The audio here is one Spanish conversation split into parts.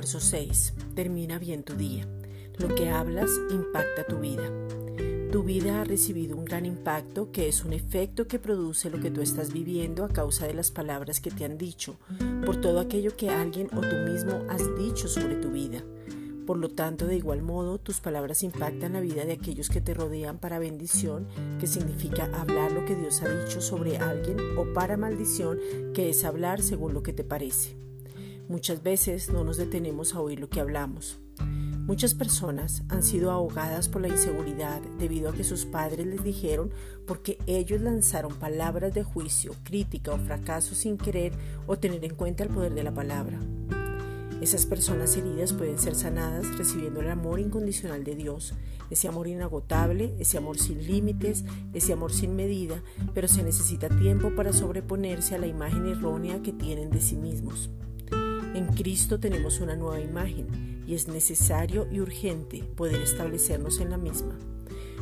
verso 6. Termina bien tu día. Lo que hablas impacta tu vida. Tu vida ha recibido un gran impacto que es un efecto que produce lo que tú estás viviendo a causa de las palabras que te han dicho, por todo aquello que alguien o tú mismo has dicho sobre tu vida. Por lo tanto, de igual modo, tus palabras impactan la vida de aquellos que te rodean para bendición, que significa hablar lo que Dios ha dicho sobre alguien, o para maldición, que es hablar según lo que te parece. Muchas veces no nos detenemos a oír lo que hablamos. Muchas personas han sido ahogadas por la inseguridad debido a que sus padres les dijeron porque ellos lanzaron palabras de juicio, crítica o fracaso sin querer o tener en cuenta el poder de la palabra. Esas personas heridas pueden ser sanadas recibiendo el amor incondicional de Dios, ese amor inagotable, ese amor sin límites, ese amor sin medida, pero se necesita tiempo para sobreponerse a la imagen errónea que tienen de sí mismos. En Cristo tenemos una nueva imagen y es necesario y urgente poder establecernos en la misma.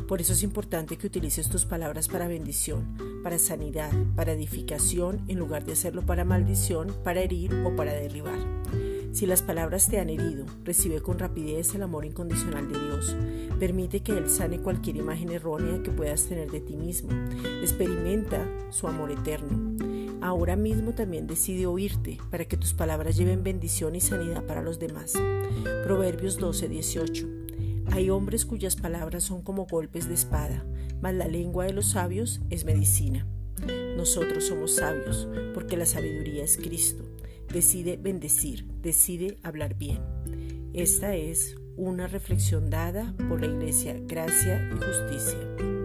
Por eso es importante que utilices tus palabras para bendición, para sanidad, para edificación, en lugar de hacerlo para maldición, para herir o para derribar. Si las palabras te han herido, recibe con rapidez el amor incondicional de Dios. Permite que Él sane cualquier imagen errónea que puedas tener de ti mismo. Experimenta su amor eterno. Ahora mismo también decide oírte para que tus palabras lleven bendición y sanidad para los demás. Proverbios 12:18. Hay hombres cuyas palabras son como golpes de espada, mas la lengua de los sabios es medicina. Nosotros somos sabios porque la sabiduría es Cristo decide bendecir, decide hablar bien. Esta es una reflexión dada por la Iglesia Gracia y Justicia.